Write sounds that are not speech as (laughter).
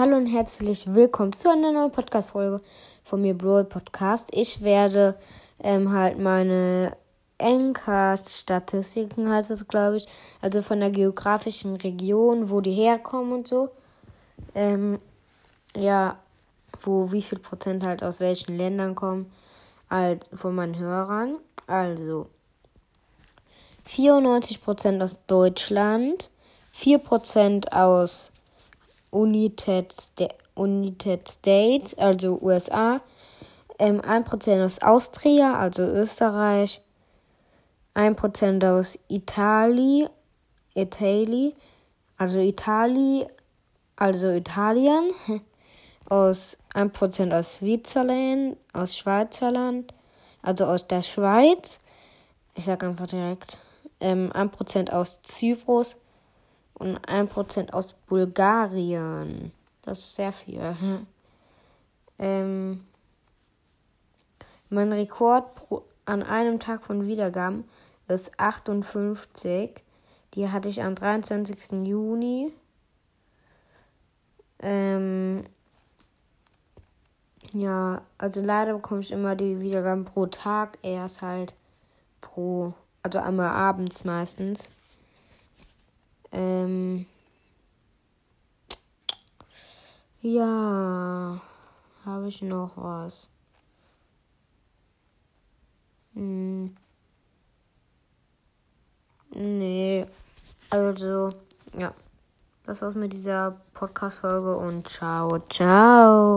Hallo und herzlich willkommen zu einer neuen Podcast-Folge von mir, Brawl Podcast. Ich werde ähm, halt meine Enker-Statistiken, heißt das, glaube ich, also von der geografischen Region, wo die herkommen und so. Ähm, ja, wo wie viel Prozent halt aus welchen Ländern kommen, halt von meinen Hörern. Also 94 Prozent aus Deutschland, 4 Prozent aus United, United States, also USA, ähm, 1% aus Austria, also Österreich, 1% aus Italien, Italy, also Italien, also Italien, (laughs) aus 1% aus Switzerland, aus Schweizerland, also aus der Schweiz, ich sag einfach direkt, ähm, 1% aus Zyprus, und 1% aus Bulgarien. Das ist sehr viel. (laughs) Ähm, mein Rekord pro, an einem Tag von Wiedergaben ist 58. Die hatte ich am 23. Juni. Ähm, ja, also leider bekomme ich immer die Wiedergaben pro Tag. Erst halt pro, also einmal abends meistens. Ja, habe ich noch was? Hm. Nee, also, ja. Das war's mit dieser Podcast-Folge und ciao, ciao.